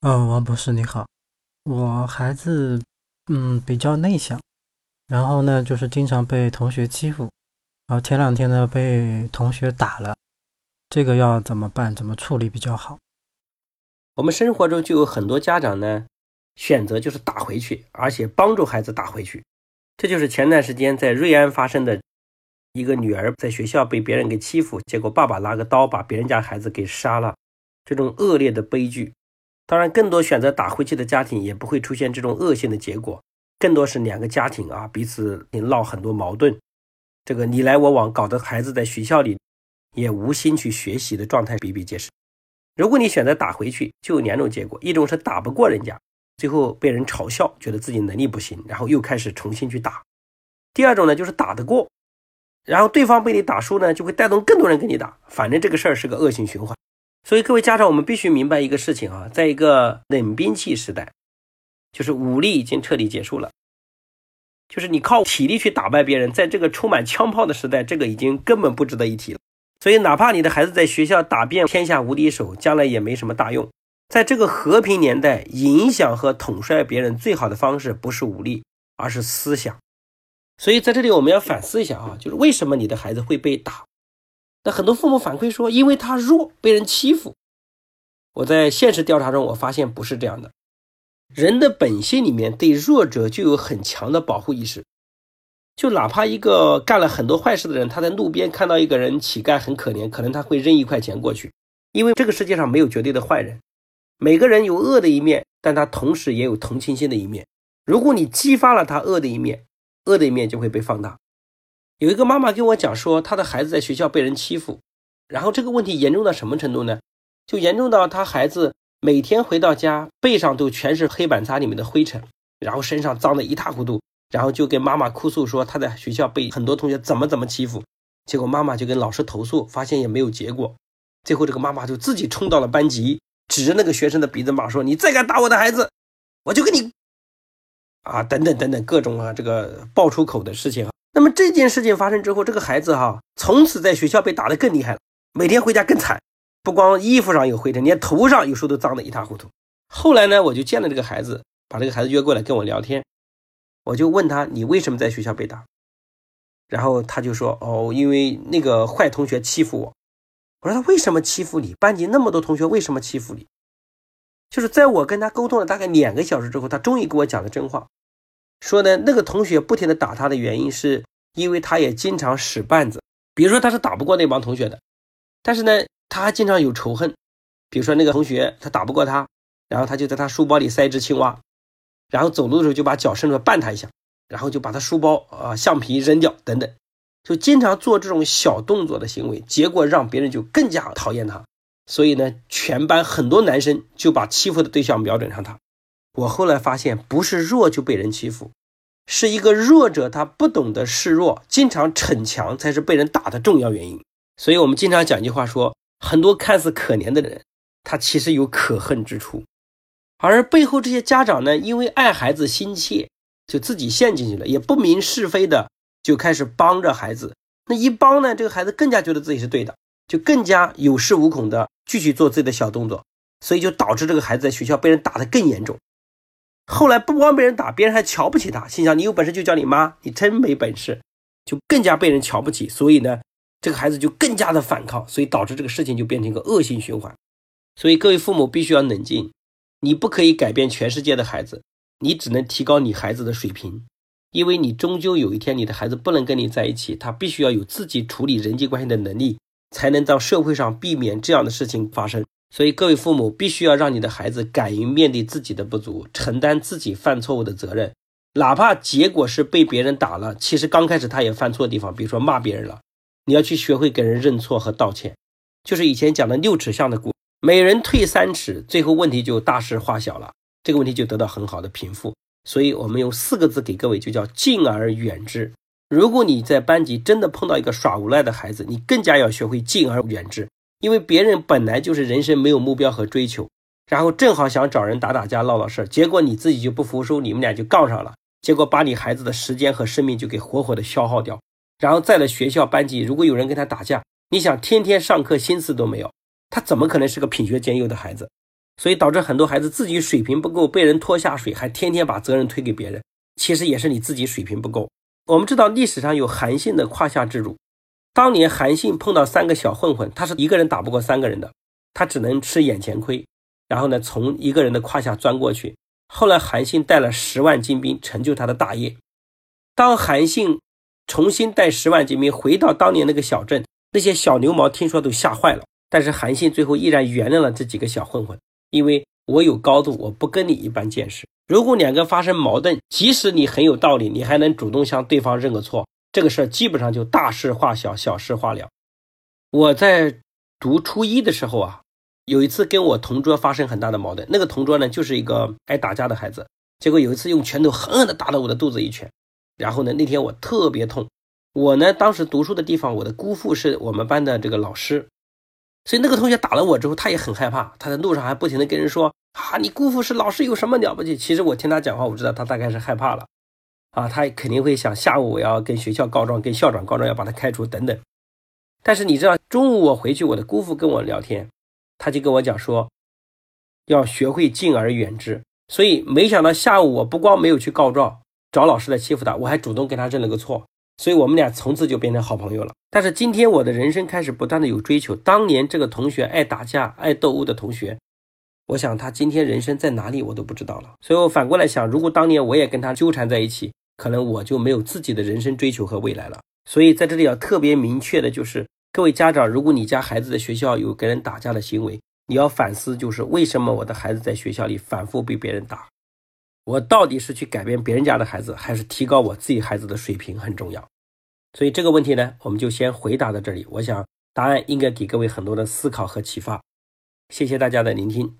呃，王博士你好，我孩子嗯比较内向，然后呢就是经常被同学欺负，然后前两天呢被同学打了，这个要怎么办？怎么处理比较好？我们生活中就有很多家长呢，选择就是打回去，而且帮助孩子打回去，这就是前段时间在瑞安发生的一个女儿在学校被别人给欺负，结果爸爸拿个刀把别人家孩子给杀了，这种恶劣的悲剧。当然，更多选择打回去的家庭也不会出现这种恶性的结果，更多是两个家庭啊彼此闹很多矛盾，这个你来我往，搞得孩子在学校里也无心去学习的状态比比皆是。如果你选择打回去，就有两种结果：一种是打不过人家，最后被人嘲笑，觉得自己能力不行，然后又开始重新去打；第二种呢，就是打得过，然后对方被你打输呢，就会带动更多人跟你打，反正这个事儿是个恶性循环。所以，各位家长，我们必须明白一个事情啊，在一个冷兵器时代，就是武力已经彻底结束了，就是你靠体力去打败别人，在这个充满枪炮的时代，这个已经根本不值得一提了。所以，哪怕你的孩子在学校打遍天下无敌手，将来也没什么大用。在这个和平年代，影响和统帅别人最好的方式不是武力，而是思想。所以，在这里我们要反思一下啊，就是为什么你的孩子会被打？那很多父母反馈说，因为他弱，被人欺负。我在现实调查中，我发现不是这样的。人的本性里面对弱者就有很强的保护意识。就哪怕一个干了很多坏事的人，他在路边看到一个人乞丐很可怜，可能他会扔一块钱过去。因为这个世界上没有绝对的坏人，每个人有恶的一面，但他同时也有同情心的一面。如果你激发了他恶的一面，恶的一面就会被放大。有一个妈妈跟我讲说，她的孩子在学校被人欺负，然后这个问题严重到什么程度呢？就严重到她孩子每天回到家，背上都全是黑板擦里面的灰尘，然后身上脏得一塌糊涂，然后就跟妈妈哭诉说他在学校被很多同学怎么怎么欺负，结果妈妈就跟老师投诉，发现也没有结果，最后这个妈妈就自己冲到了班级，指着那个学生的鼻子骂说：“你再敢打我的孩子，我就跟你啊等等等等各种啊这个爆出口的事情啊。”那么这件事情发生之后，这个孩子哈，从此在学校被打得更厉害了，每天回家更惨，不光衣服上有灰尘，连头上有时候都脏得一塌糊涂。后来呢，我就见了这个孩子，把这个孩子约过来跟我聊天，我就问他：“你为什么在学校被打？”然后他就说：“哦，因为那个坏同学欺负我。”我说：“他为什么欺负你？班级那么多同学，为什么欺负你？”就是在我跟他沟通了大概两个小时之后，他终于给我讲了真话。说呢，那个同学不停的打他的原因是因为他也经常使绊子，比如说他是打不过那帮同学的，但是呢，他还经常有仇恨，比如说那个同学他打不过他，然后他就在他书包里塞一只青蛙，然后走路的时候就把脚伸出来绊他一下，然后就把他书包啊橡皮扔掉等等，就经常做这种小动作的行为，结果让别人就更加讨厌他，所以呢，全班很多男生就把欺负的对象瞄准上他。我后来发现，不是弱就被人欺负，是一个弱者他不懂得示弱，经常逞强，才是被人打的重要原因。所以，我们经常讲一句话说，很多看似可怜的人，他其实有可恨之处。而背后这些家长呢，因为爱孩子心切，就自己陷进去了，也不明是非的，就开始帮着孩子。那一帮呢，这个孩子更加觉得自己是对的，就更加有恃无恐的继续做自己的小动作，所以就导致这个孩子在学校被人打得更严重。后来不光被人打，别人还瞧不起他，心想你有本事就叫你妈，你真没本事，就更加被人瞧不起。所以呢，这个孩子就更加的反抗，所以导致这个事情就变成一个恶性循环。所以各位父母必须要冷静，你不可以改变全世界的孩子，你只能提高你孩子的水平，因为你终究有一天你的孩子不能跟你在一起，他必须要有自己处理人际关系的能力，才能到社会上避免这样的事情发生。所以，各位父母必须要让你的孩子敢于面对自己的不足，承担自己犯错误的责任，哪怕结果是被别人打了。其实刚开始他也犯错的地方，比如说骂别人了，你要去学会给人认错和道歉。就是以前讲的六尺巷的故，每人退三尺，最后问题就大事化小了，这个问题就得到很好的平复。所以我们用四个字给各位，就叫敬而远之。如果你在班级真的碰到一个耍无赖的孩子，你更加要学会敬而远之。因为别人本来就是人生没有目标和追求，然后正好想找人打打架、闹闹事儿，结果你自己就不服输，你们俩就杠上了，结果把你孩子的时间和生命就给活活的消耗掉。然后在了学校班级，如果有人跟他打架，你想天天上课心思都没有，他怎么可能是个品学兼优的孩子？所以导致很多孩子自己水平不够，被人拖下水，还天天把责任推给别人。其实也是你自己水平不够。我们知道历史上有韩信的胯下之辱，当年韩信碰到三个小混混，他是一个人打不过三个人的，他只能吃眼前亏，然后呢从一个人的胯下钻过去。后来韩信带了十万精兵，成就他的大业。当韩信重新带十万精兵回到当年那个小镇，那些小流氓听说都吓坏了。但是韩信最后依然原谅了这几个小混混，因为我有高度，我不跟你一般见识。如果两个发生矛盾，即使你很有道理，你还能主动向对方认个错，这个事儿基本上就大事化小，小事化了。我在读初一的时候啊，有一次跟我同桌发生很大的矛盾，那个同桌呢就是一个爱打架的孩子，结果有一次用拳头狠狠地打了我的肚子一拳，然后呢那天我特别痛。我呢当时读书的地方，我的姑父是我们班的这个老师。所以那个同学打了我之后，他也很害怕，他在路上还不停的跟人说：“啊，你姑父是老师，有什么了不起？”其实我听他讲话，我知道他大概是害怕了，啊，他肯定会想下午我要跟学校告状，跟校长告状，要把他开除等等。但是你知道，中午我回去，我的姑父跟我聊天，他就跟我讲说，要学会敬而远之。所以没想到下午我不光没有去告状，找老师来欺负他，我还主动跟他认了个错。所以我们俩从此就变成好朋友了。但是今天我的人生开始不断的有追求。当年这个同学爱打架、爱斗殴的同学，我想他今天人生在哪里我都不知道了。所以我反过来想，如果当年我也跟他纠缠在一起，可能我就没有自己的人生追求和未来了。所以在这里要特别明确的就是，各位家长，如果你家孩子的学校有跟人打架的行为，你要反思，就是为什么我的孩子在学校里反复被别人打？我到底是去改变别人家的孩子，还是提高我自己孩子的水平很重要？所以这个问题呢，我们就先回答到这里。我想答案应该给各位很多的思考和启发。谢谢大家的聆听。